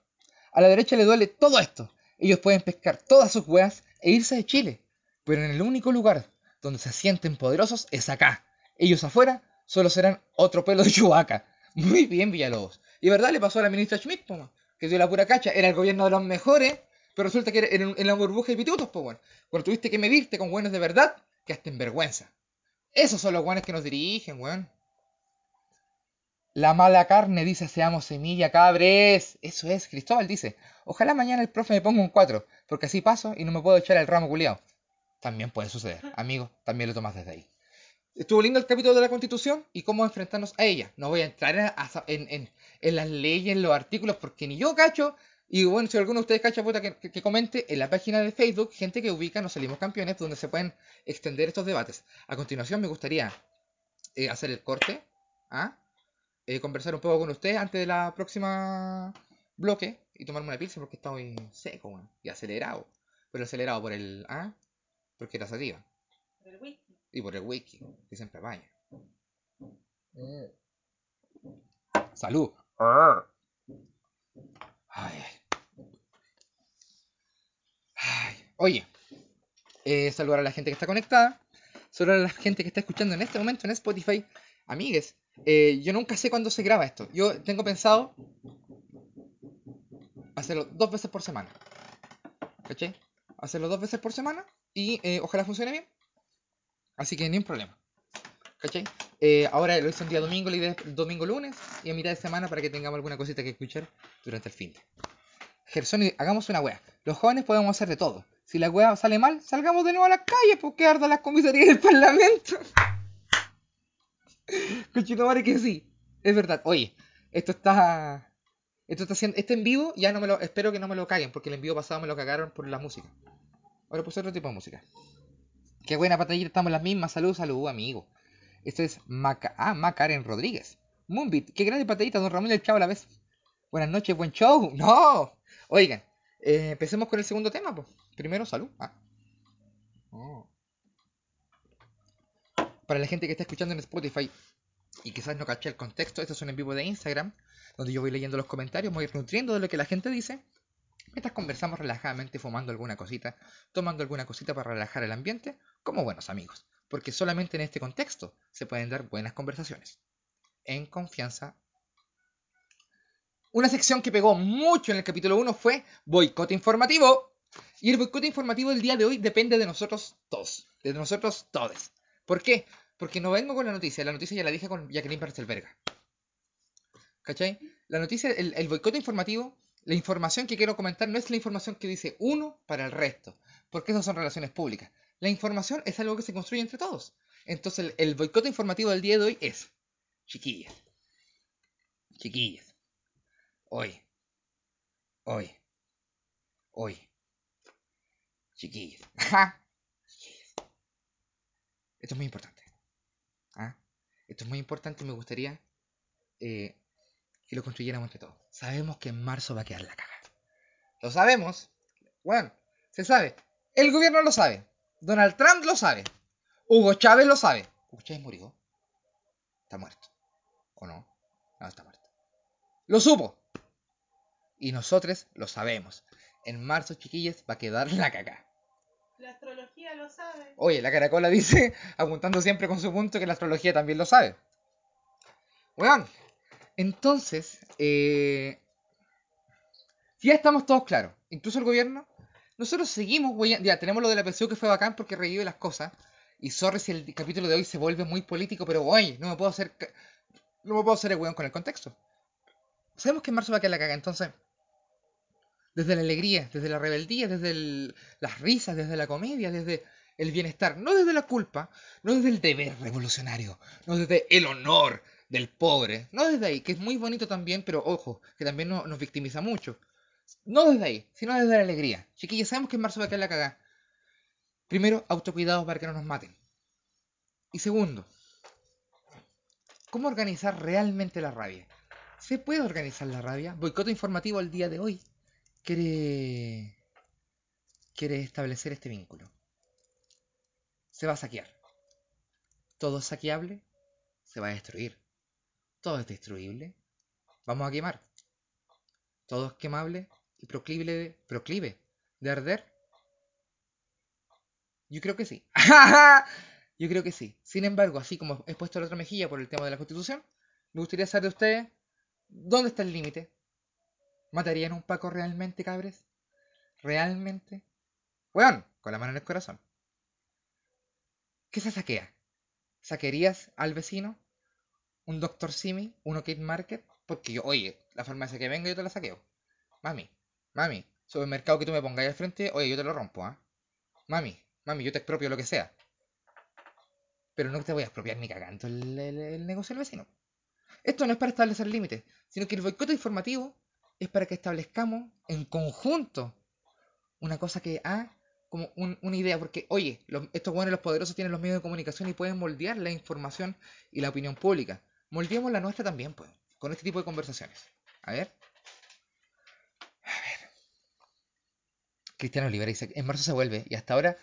A la derecha le duele todo esto. Ellos pueden pescar todas sus weas e irse de Chile. Pero en el único lugar donde se sienten poderosos es acá. Ellos afuera solo serán otro pelo de chubaca. Muy bien, Villalobos. Y verdad le pasó a la ministra Schmidt, po, que dio la pura cacha. Era el gobierno de los mejores, pero resulta que era en, la burbuja de pitutos, pues, bueno. Cuando tuviste que medirte con buenos de verdad, quedaste en vergüenza. Esos son los guanes que nos dirigen, weón. La mala carne dice seamos semilla, cabres. Eso es, Cristóbal dice. Ojalá mañana el profe me ponga un 4, porque así paso y no me puedo echar el ramo culiao. También puede suceder, amigo, también lo tomas desde ahí. Estuvo lindo el capítulo de la Constitución y cómo enfrentarnos a ella. No voy a entrar en, las leyes, en los artículos, porque ni yo cacho. Y bueno, si alguno de ustedes cacha, puta, que, que- comente en la página de Facebook, gente que ubica Nos Salimos Campeones, donde se pueden extender estos debates. A continuación, me gustaría eh, hacer el corte, ¿ah? Eh, conversar un poco con ustedes antes de la próxima bloque y tomarme una pizza porque está muy seco, y acelerado. Pero acelerado por el, ¿ah? Porque era sativa. Por el whisky. Y por el whisky, que siempre baña. Salud. Ay, ay. Ay, Oye, eh, saludar a la gente que está conectada. Saludar a la gente que está escuchando en este momento en Spotify. Amigues, eh, yo nunca sé cuándo se graba esto. Yo tengo pensado hacerlo dos veces por semana. ¿Cachai? Hacerlo dos veces por semana y eh, ojalá funcione bien. Así que ni un problema. ¿Cachai? Eh, ahora lo hice un día domingo, la idea es domingo lunes y a mitad de semana para que tengamos alguna cosita que escuchar durante el fin de. Gersoni, hagamos una wea. Los jóvenes podemos hacer de todo. Si la wea sale mal, salgamos de nuevo a las calles porque arda las comisarías del parlamento. Cochino madre que sí. Es verdad. Oye, esto está. Esto está haciendo. Este en vivo ya no me lo. Espero que no me lo caguen porque el envío pasado me lo cagaron por la música. Ahora puse otro tipo de música. Qué buena patallita, estamos las mismas. Salud, salud, amigo. Esto es Maca ah, Macaren Rodríguez. Moonbeat, qué grande patallita, don Ramón del Chavo a la vez. Buenas noches, buen show. No. Oigan, eh, empecemos con el segundo tema, pues. Primero, salud. Ah. Oh. Para la gente que está escuchando en Spotify y quizás no caché el contexto, esto es un en vivo de Instagram, donde yo voy leyendo los comentarios, me voy nutriendo de lo que la gente dice. Mientras conversamos relajadamente fumando alguna cosita, tomando alguna cosita para relajar el ambiente, como buenos amigos, porque solamente en este contexto se pueden dar buenas conversaciones. En confianza. Una sección que pegó mucho en el capítulo 1 fue boicot informativo. Y el boicot informativo del día de hoy depende de nosotros todos, de nosotros todos. ¿Por qué? Porque no vengo con la noticia, la noticia ya la dije con Jacqueline Barcelberga. ¿Cachai? La noticia, el, el boicot informativo, la información que quiero comentar no es la información que dice uno para el resto, porque esas son relaciones públicas. La información es algo que se construye entre todos. Entonces, el, el boicot informativo del día de hoy es, chiquillas, chiquillas, hoy, hoy, hoy, chiquillas, chiquillas. Esto es muy importante. ¿ah? Esto es muy importante y me gustaría eh, que lo construyéramos entre todos. Sabemos que en marzo va a quedar la caga. Lo sabemos. Bueno, se sabe. El gobierno lo sabe. Donald Trump lo sabe. Hugo Chávez lo sabe. Hugo Chávez murió. Está muerto. ¿O no? No, está muerto. Lo supo. Y nosotros lo sabemos. En marzo, chiquillas, va a quedar la caca. La astrología lo sabe. Oye, la caracola dice, apuntando siempre con su punto, que la astrología también lo sabe. Bueno, entonces, eh, ya estamos todos claros. Incluso el gobierno. Nosotros seguimos, ya tenemos lo de la PSU que fue bacán porque revive las cosas. Y sorry si el capítulo de hoy se vuelve muy político, pero oye, no me puedo hacer. No me puedo hacer el weón con el contexto. Sabemos que en marzo va a quedar la caga, entonces. Desde la alegría, desde la rebeldía, desde el- las risas, desde la comedia, desde el bienestar, no desde la culpa, no desde el deber revolucionario, no desde el honor del pobre, no desde ahí, que es muy bonito también, pero ojo, que también no- nos victimiza mucho. No desde ahí, sino desde la alegría. Chiquillos, sabemos que en marzo va a quedar la cagada. Primero, autocuidado para que no nos maten. Y segundo, ¿cómo organizar realmente la rabia? ¿Se puede organizar la rabia? Boicoto informativo el día de hoy quiere quiere establecer este vínculo. Se va a saquear. Todo saqueable, se va a destruir. Todo es destruible, vamos a quemar. Todo es quemable y proclive, proclive de arder. Yo creo que sí. Yo creo que sí. Sin embargo, así como he puesto la otra mejilla por el tema de la constitución, me gustaría saber de ustedes dónde está el límite. ¿Matarían a un Paco realmente, cabres? ¿Realmente? Weón, con la mano en el corazón. ¿Qué se saquea? ¿Saquerías al vecino? ¿Un Dr. Simi? ¿Un OK Market? Porque yo, oye, la farmacia que venga yo te la saqueo. Mami, mami, supermercado que tú me pongas al frente, oye, yo te lo rompo, ¿ah? Mami, mami, yo te expropio lo que sea. Pero no te voy a expropiar ni cagando el, el- negocio del vecino. Esto no es para establecer límites, sino que el boicot informativo es para que establezcamos en conjunto una cosa que, ah, como un- una idea, porque, oye, estos buenos, los poderosos tienen los medios de comunicación y pueden moldear la información y la opinión pública. Moldeemos la nuestra también, pues, con este tipo de conversaciones. A ver. A ver. Cristiano Olivera dice, en marzo se vuelve, y hasta ahora,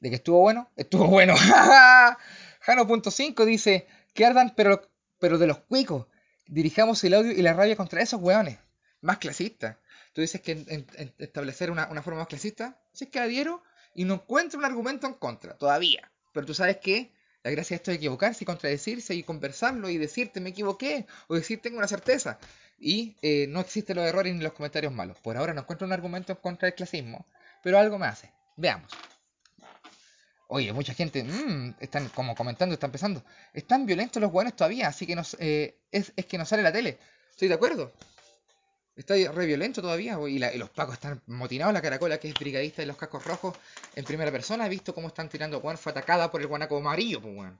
de que estuvo bueno, estuvo bueno. Jano.5 dice, que ardan, pero, pero de los cuicos. Dirijamos el odio y la rabia contra esos hueones. Más clasista. Tú dices que establecer una, una forma más clasista, si es que adhiero y no encuentro un argumento en contra, todavía. Pero tú sabes que la gracia de esto es equivocarse y contradecirse y conversarlo y decirte me equivoqué o decir tengo una certeza. Y eh, no existen los errores ni los comentarios malos. Por ahora no encuentro un argumento en contra del clasismo, pero algo me hace. Veamos. Oye, mucha gente mm, están como comentando, están empezando. Están violentos los buenos todavía, así que nos, eh, es, es que no sale la tele. Estoy de acuerdo. Está re violento todavía, y, la- y los pacos están motinados. La caracola, que es brigadista de los cascos rojos, en primera persona, he visto cómo están tirando. Juan fue atacada por el guanaco amarillo, pues, weón.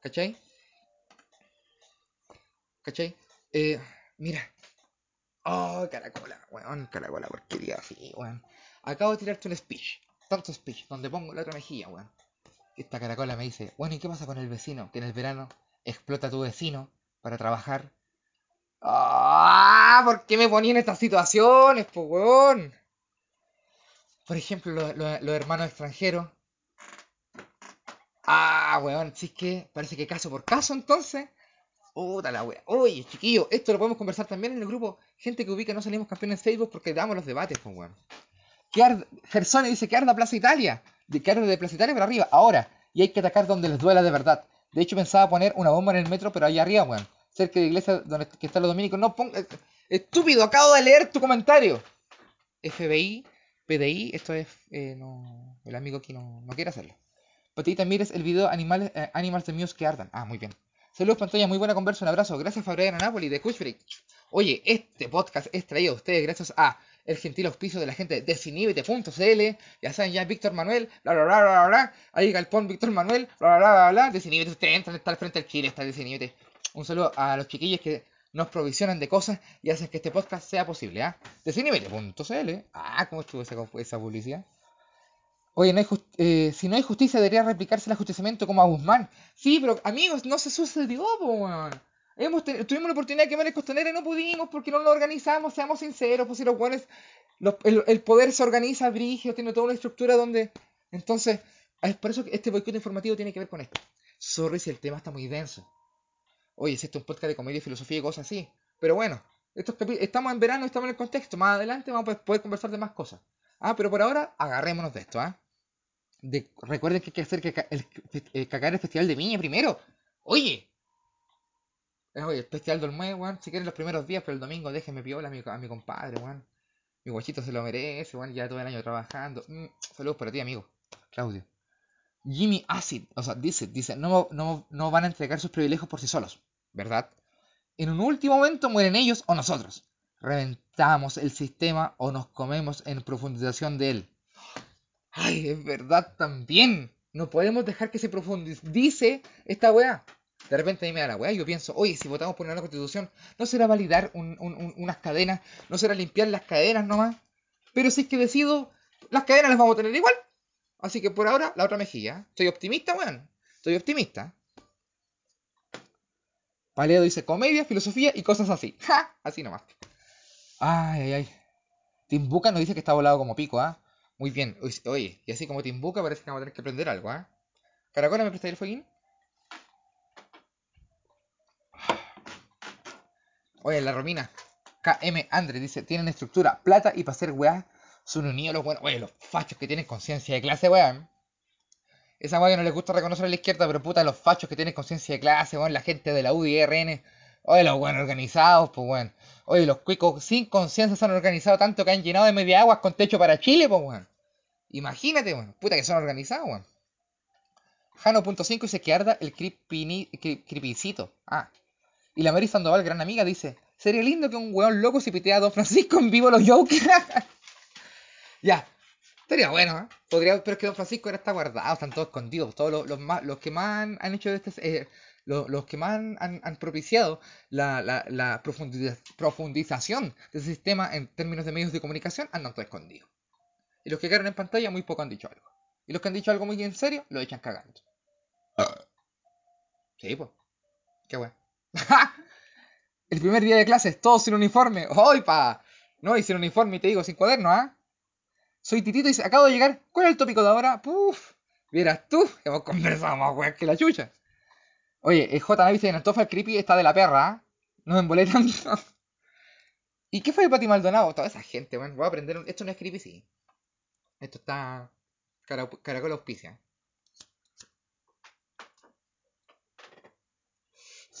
¿Cachai? ¿Cachai? Eh, mira. Oh, caracola, weón, caracola, porquería así, weón. Acabo de tirarte un speech, tanto speech, donde pongo la otra mejilla, weón. Esta caracola me dice, bueno, ¿y qué pasa con el vecino? Que en el verano explota a tu vecino para trabajar. ¡Ah! ¿Por qué me ponía en estas situaciones, po, weón? Por ejemplo, lo- lo- los hermanos extranjeros. Ah, weón, si es que parece que caso por caso entonces. Puta la wea. Oye, chiquillo, esto lo podemos conversar también en el grupo. Gente que ubica No Salimos Campeones en Facebook porque damos los debates, pues weón. Gersone dice que arda Plaza Italia. De que arde de Plaza Italia para arriba. Ahora. Y hay que atacar donde les duela de verdad. De hecho, pensaba poner una bomba en el metro, pero allá arriba, weón. Cerca de la iglesia donde que están los dominicos. No ponga. Estúpido, acabo de leer tu comentario. FBI, PDI, esto es. eh, no, el amigo aquí no, no quiere hacerlo. Patita, mires el video Animales, eh, Animals de Muse que ardan. Ah, muy bien. Saludos, pantalla, muy buena conversa, un abrazo. Gracias, Fabriana Napoli de Cushfreak. Oye, este podcast es traído a ustedes gracias a el gentil auspicio de la gente de. Ya saben, ya Víctor Manuel, bla bla bla bla bla. Ahí Galpón Víctor Manuel, bla bla bla bla bla. Desinhibite, ustedes entran, está al frente del Chile, está Desinhibite. Un saludo a los chiquillos que nos provisionan de cosas y hacen que este podcast sea posible, ¿ah? Desinhibite.cl. Ah, ¿cómo estuvo esa, publicidad? Oye, no hay eh, si no hay justicia, debería replicarse el ajusticiamiento como a Guzmán. Sí, pero amigos, no se sucedió, weón. Tuvimos la oportunidad de quemar el costanera y no pudimos porque no lo organizamos, seamos sinceros, pues si los el, el poder se organiza, brigio, tiene toda una estructura donde... Entonces, es por eso que este boicot informativo tiene que ver con esto. Sorry si el tema está muy denso. Oye, esto es un podcast de comedia, filosofía y cosas así. Pero bueno, estos estamos en verano, estamos en el contexto. Más adelante vamos a poder conversar de más cosas. Ah, pero por ahora, agarrémonos de esto, ¿ah? De, recuerden que hay que hacer que ca- el, eh, cagar el festival de Viña primero. Oye. Eh, Oye, el festival del Olmué, weón. Si quieren los primeros días, pero el domingo déjenme piola a mi, a mi compadre, weón. Mi guachito se lo merece, weón. Ya todo el año trabajando. Mm, saludos para ti, amigo. Claudio. Jimmy Acid, o sea, dice, dice, no, no, no van a entregar sus privilegios por sí solos, ¿verdad? En un último momento mueren ellos o nosotros. Reventamos el sistema o nos comemos en profundización de él. Ay, es verdad también. No podemos dejar que se profundice esta weá. De repente a mí me da la weá y yo pienso, oye, si votamos por una nueva constitución, ¿no será validar un- un- un- unas cadenas? ¿No será limpiar las cadenas nomás? Pero si es que decido, las cadenas las vamos a tener igual. Así que por ahora, la otra mejilla. Estoy optimista, weón. Estoy optimista. Paleo dice comedia, filosofía y cosas así. ¡Ja! Así nomás. Ay, ay, ay. Timbuca nos dice que está volado como pico, ¿ah? Muy bien. Oye, y así como Timbuca parece que vamos a tener que aprender algo, ¿ah? Caracola, ¿me prestáis el fueguín? Oye, la Romina. KM Andre dice, tienen estructura, plata y para hacer weá son unidos los buenos. Oye, los fachos que tienen conciencia de clase, weón. Esa weá no les gusta reconocer a la izquierda, pero puta, los fachos que tienen conciencia de clase, weón, la gente de la UDRN. Oye, los weón organizados, pues weón. Oye, los cuicos sin conciencia se han organizado tanto que han llenado de media aguas con techo para Chile, pues weón. Imagínate, weón. Puta que son organizados, weón. Jano.5 dice que arda el cripicito. Ah. Y la Mary Sandoval, gran amiga, dice: Sería lindo que un weón loco se pitea a Don Francisco en vivo los Jokers. ya. Sería bueno, ¿eh? Podría, pero es que Don Francisco ahora está guardado, están todos escondidos. Todos los, los, más, los que más han, han hecho este. eh, los, los que más han, han- han propiciado la, la, la profundiza- profundización del sistema en términos de medios de comunicación andan todos escondidos. Y los que quedaron en pantalla, muy poco han dicho algo. Y los que han dicho algo muy en serio, lo echan cagando. Sí, pues. Qué bueno. El primer día de clases, todos sin uniforme. ¡Ay, pa! No, y sin uniforme, y te digo, sin cuaderno, ¿ah? Soy Titito y acabo de llegar. ¿Cuál es el tópico de ahora? Puf. Vieras tú, hemos conversado más weas que la chucha. Oye, el J dice en Antofa el creepy está de la perra, ¿ah? No me embolé tanto. ¿Y qué fue de Pati Maldonado? Toda esa gente, weón. Voy a aprender. Esto no es creepy, sí. Esto está. Cara... Caracol auspicia.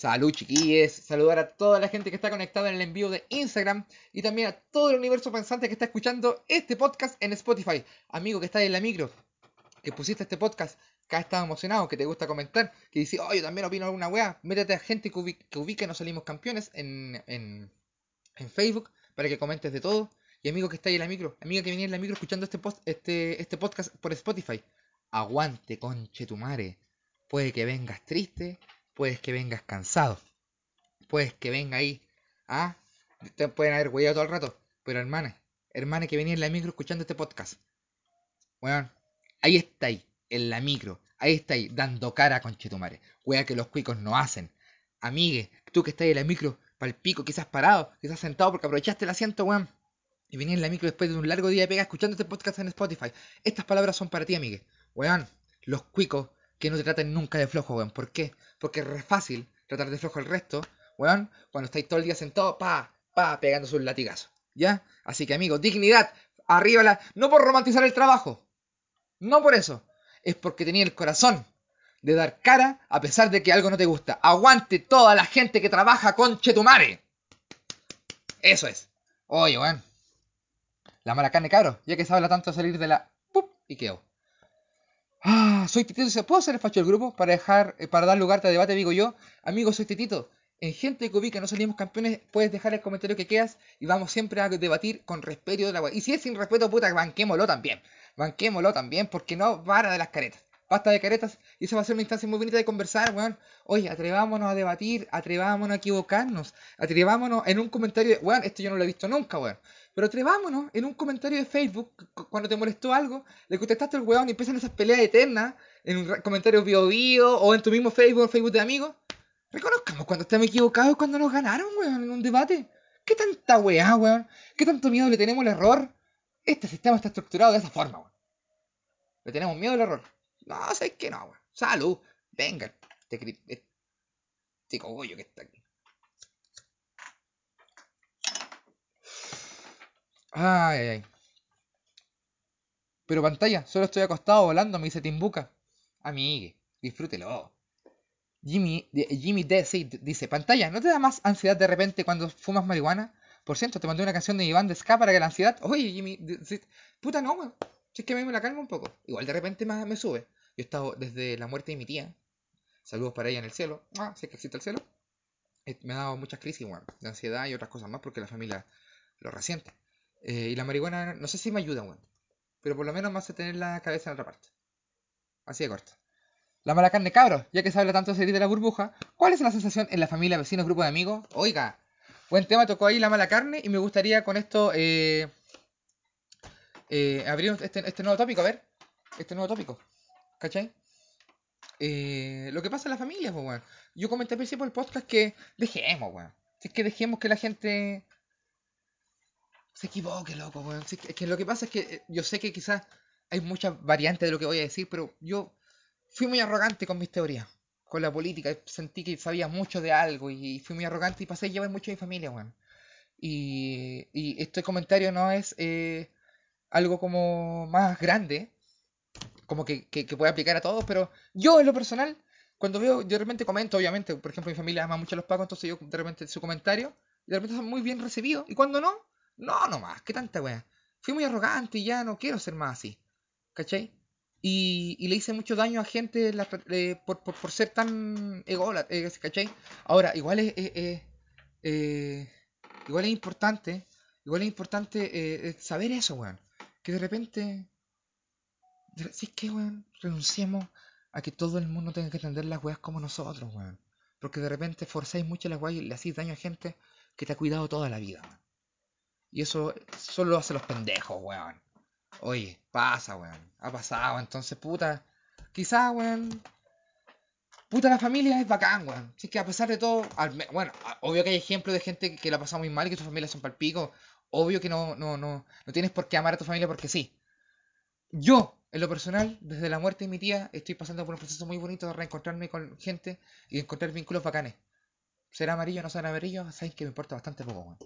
Salud, chiquillos. Saludar a toda la gente que está conectada en el envío de Instagram y también a todo el universo pensante que está escuchando este podcast en Spotify. Amigo que está en la micro, que pusiste este podcast, que has estado emocionado, que te gusta comentar, que dice, oh, yo también opino alguna weá. Métete a gente que, ubi- que ubique No Salimos Campeones en, en, en Facebook para que comentes de todo. Y amigo que está ahí en la micro, amiga que viene en la micro escuchando este, post, este, este podcast por Spotify, aguante, conchetumare. Puede que vengas triste, puedes que vengas cansado, puedes que venga ahí, ah, te pueden haber hueado todo el rato, pero hermana, hermana que venía en la micro escuchando este podcast, weón, ahí está ahí, en la micro, ahí está ahí, dando cara con Chetumare, wea que los cuicos no hacen, amigue, tú que estás en la micro, pal pico, quizás parado, quizás sentado porque aprovechaste el asiento, weón, y venía en la micro después de un largo día de pega escuchando este podcast en Spotify, estas palabras son para ti, amigue, weón, los cuicos que no te traten nunca de flojo, weón. ¿Por qué? Porque es fácil tratar de flojo el resto, weón, cuando estáis todo el día sentados, pa, pa, pegando sus latigazos. ¿Ya? Así que amigos, dignidad, arriba la... No por romantizar el trabajo, no por eso, es porque tenía el corazón de dar cara a pesar de que algo no te gusta. Aguante toda la gente que trabaja con Chetumare. Eso es. Oye, weón. La mala carne, cabro, ya que se habla tanto de salir de la... ¡Pup! Y quedo. Ah, soy Titito. ¿Puedo ser el facho del grupo para dejar, eh, para dar lugar a debate? Digo yo, amigo, soy Titito. En gente que que no salimos campeones, puedes dejar el comentario que quieras y vamos siempre a debatir con respeto de la Y si es sin respeto, puta, banquémoslo también. Banquémoslo también, porque no para de las caretas. Basta de caretas y eso va a ser una instancia muy bonita de conversar, weón. Oye, atrevámonos a debatir, atrevámonos a equivocarnos, atrevámonos en un comentario weón, esto yo no lo he visto nunca, weón. Pero atrevámonos en un comentario de Facebook, cuando te molestó algo, le contestaste al weón y empiezan esas peleas eternas en un comentario bio bio o en tu mismo Facebook, Facebook de amigos. Reconozcamos cuando estamos equivocados cuando nos ganaron, weón, en un debate. ¿Qué tanta weá, weón? ¿Qué tanto miedo le tenemos al error? Este sistema está estructurado de esa forma, weón. Le tenemos miedo al error. No, sabes que no, weón. Salud. Venga, este, este cogollo que está aquí. Ay, ay. Pero pantalla, solo estoy acostado volando, me dice Timbuca. Amigue, disfrútelo. Jimmy, Jimmy D. dice, pantalla, ¿no te da más ansiedad de repente cuando fumas marihuana? Por cierto, te mandé una canción de Iván de Ska para que la ansiedad... Oye, Jimmy, puta no, weón. Si es que a mí me la calma un poco. Igual de repente me, me sube. Yo he estado desde la muerte de mi tía. Saludos para ella en el cielo. Ah, sé que existe el cielo. Eh, me ha dado muchas crisis, weón. De ansiedad y otras cosas más porque la familia lo resiente. Eh, y la marihuana, no sé si me ayuda, weón. Pero por lo menos me hace tener la cabeza en otra parte. Así de corta. La mala carne, cabros, ya que se habla tanto de salir de la burbuja, ¿cuál es la sensación en la familia, vecinos, grupo de amigos? Oiga, buen tema, tocó ahí la mala carne y me gustaría con esto eh, eh, abrir este, este, nuevo tópico, a ver, este nuevo tópico, ¿cachai? Eh, lo que pasa en la familia, pues, weón. Yo comenté al principio del podcast que dejemos, weón. es que dejemos que la gente se equivoque, loco, weón. es que lo que pasa es que eh, yo sé que quizás hay muchas variantes de lo que voy a decir, pero yo fui muy arrogante con mis teorías, con la política. Sentí que sabía mucho de algo y fui muy arrogante y pasé a llevar mucho a mi familia, weón. Y, y este comentario no es eh, algo como más grande, como que, que, puede aplicar a todos, pero yo en lo personal, cuando veo, yo de repente comento, obviamente, por ejemplo, mi familia ama mucho a los pagos, entonces yo de repente su comentario, y de repente está muy bien recibido, y cuando no, no, no más, qué tanta weá. Fui muy arrogante y ya no quiero ser más así, ¿cachai? Y, le hice mucho daño a gente eh, por, ser tan ególatra, eh, ¿cachai? Ahora, igual es, eh, igual es importante, igual es importante saber eso, weón. Que de repente, si es que, weón, renunciemos a que todo el mundo tenga que entender las weas como nosotros, weón. Porque de repente forzáis mucho las weas y le hacéis daño a gente que te ha cuidado toda la vida, weón. Y eso solo lo hacen los pendejos, weón. Oye, pasa, weón. Ha pasado, entonces, puta. Quizás, weón. Puta, la familia es bacán, weón. Así que a pesar de todo, bueno, obvio que hay ejemplos de gente que la ha pasado muy mal y que sus familias son palpico. Obvio que no, no, no, no tienes por qué amar a tu familia porque sí. Yo, en lo personal, desde la muerte de mi tía, estoy pasando por un proceso muy bonito de reencontrarme con gente y encontrar vínculos bacanes. Será amarillo no será amarillo, saben que me importa bastante poco, weón.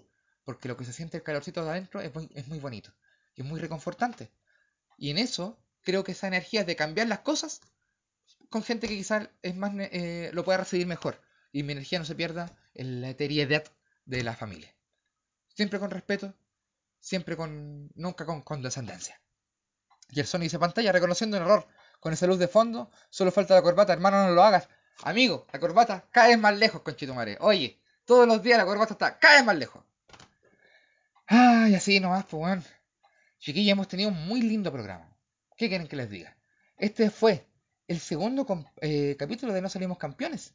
Porque lo que se siente el calorcito de adentro es muy, es muy bonito y es muy reconfortante. Y en eso creo que esa energía de cambiar las cosas con gente que quizás es más eh, lo pueda recibir mejor y mi energía no se pierda en la eteriedad de la familia. Siempre con respeto, siempre con nunca con condescendencia. Y el Sony dice pantalla reconociendo un error. Con esa luz de fondo, solo falta la corbata, hermano, no lo hagas. Amigo, la corbata cae más lejos, conchitumare. Oye, todos los días la corbata está cae más lejos. Ay, así nomás, pues bueno. Chiquilla, hemos tenido un muy lindo programa. ¿Qué quieren que les diga? Este fue el segundo eh, capítulo de No Salimos Campeones.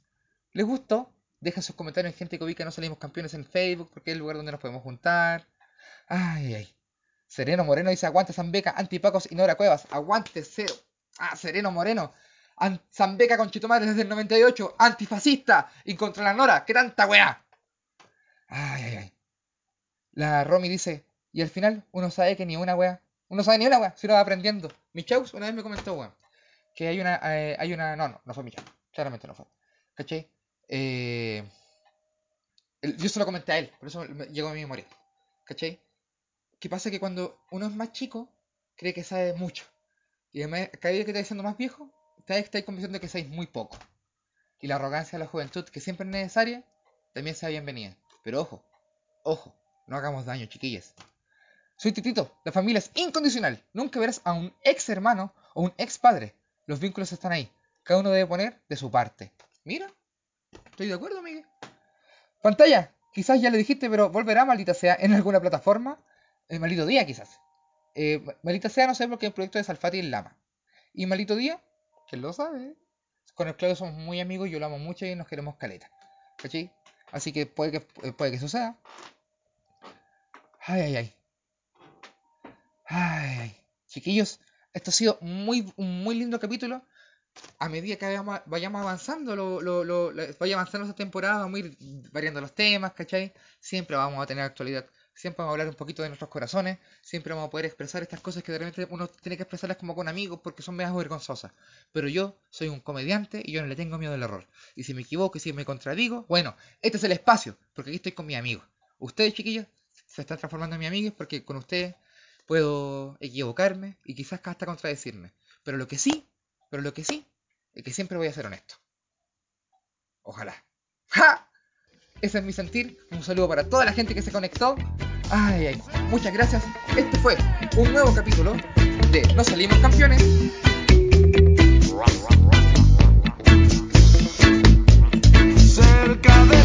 ¿Les gustó? Dejen sus comentarios en gente que ubica No Salimos Campeones en Facebook, porque es el lugar donde nos podemos juntar. Ay, ay. Sereno Moreno dice, aguante Zambeca, antipacos y Nora Cuevas. Aguante, cero. Ah, Sereno Moreno. Zambeca con Chitomares desde el 98. Antifascista. Y contra la Nora. ¡Qué tanta weá! Ay, ay, ay. La Romy dice, y al final uno sabe que ni una wea, uno sabe ni una wea, si uno va aprendiendo. Michaus una vez me comentó, weón, que hay una, eh, hay una, no, no, no fue Michaus, claramente no fue, ¿cachai? eh, yo se lo comenté a él, por eso llegó a mi memoria. ¿Cachai? ¿Qué pasa? Que cuando uno es más chico, cree que sabe mucho. Y además, cada día que te siendo más viejo, estáis convenciendo de que sabéis muy poco. Y la arrogancia de la juventud, que siempre es necesaria, también sea bienvenida. Pero ojo, ojo, no hagamos daño, chiquillas. Soy Titito, la familia es incondicional. Nunca verás a un ex hermano o un ex padre. Los vínculos están ahí. Cada uno debe poner de su parte. Mira, estoy de acuerdo, Miguel. Pantalla, quizás ya le dijiste, pero volverá, maldita sea, en alguna plataforma. El maldito día, quizás. Eh, ma- maldita sea, no sé, porque el proyecto de Salfati y Lama. Y maldito día, ¿quién lo sabe? Con el Claudio somos muy amigos, yo lo amo mucho y nos queremos caleta. ¿Cachai? Así que puede que, eh, puede que suceda. Ay, ay, ay. Ay, ay. Chiquillos, esto ha sido muy, un muy lindo capítulo. A medida que vayamos, avanzando, vaya avanzando esta temporada, vamos a ir variando los temas, ¿cachai? Siempre vamos a tener actualidad. Siempre vamos a hablar un poquito de nuestros corazones. Siempre vamos a poder expresar estas cosas que de repente uno tiene que expresarlas como con amigos porque son medias vergonzosas. Pero yo soy un comediante y yo no le tengo miedo al error. Y si me equivoco y si me contradigo, bueno, este es el espacio, porque aquí estoy con mis amigos. Ustedes, chiquillos, se están transformando en mis amigos porque con ustedes puedo equivocarme y quizás hasta contradecirme. Pero lo que sí, pero lo que sí, es que siempre voy a ser honesto. Ojalá. ¡Ja! Ese es mi sentir. Un saludo para toda la gente que se conectó. Ay, ay. Muchas gracias. Este fue un nuevo capítulo de No Salimos Campeones. Cerca del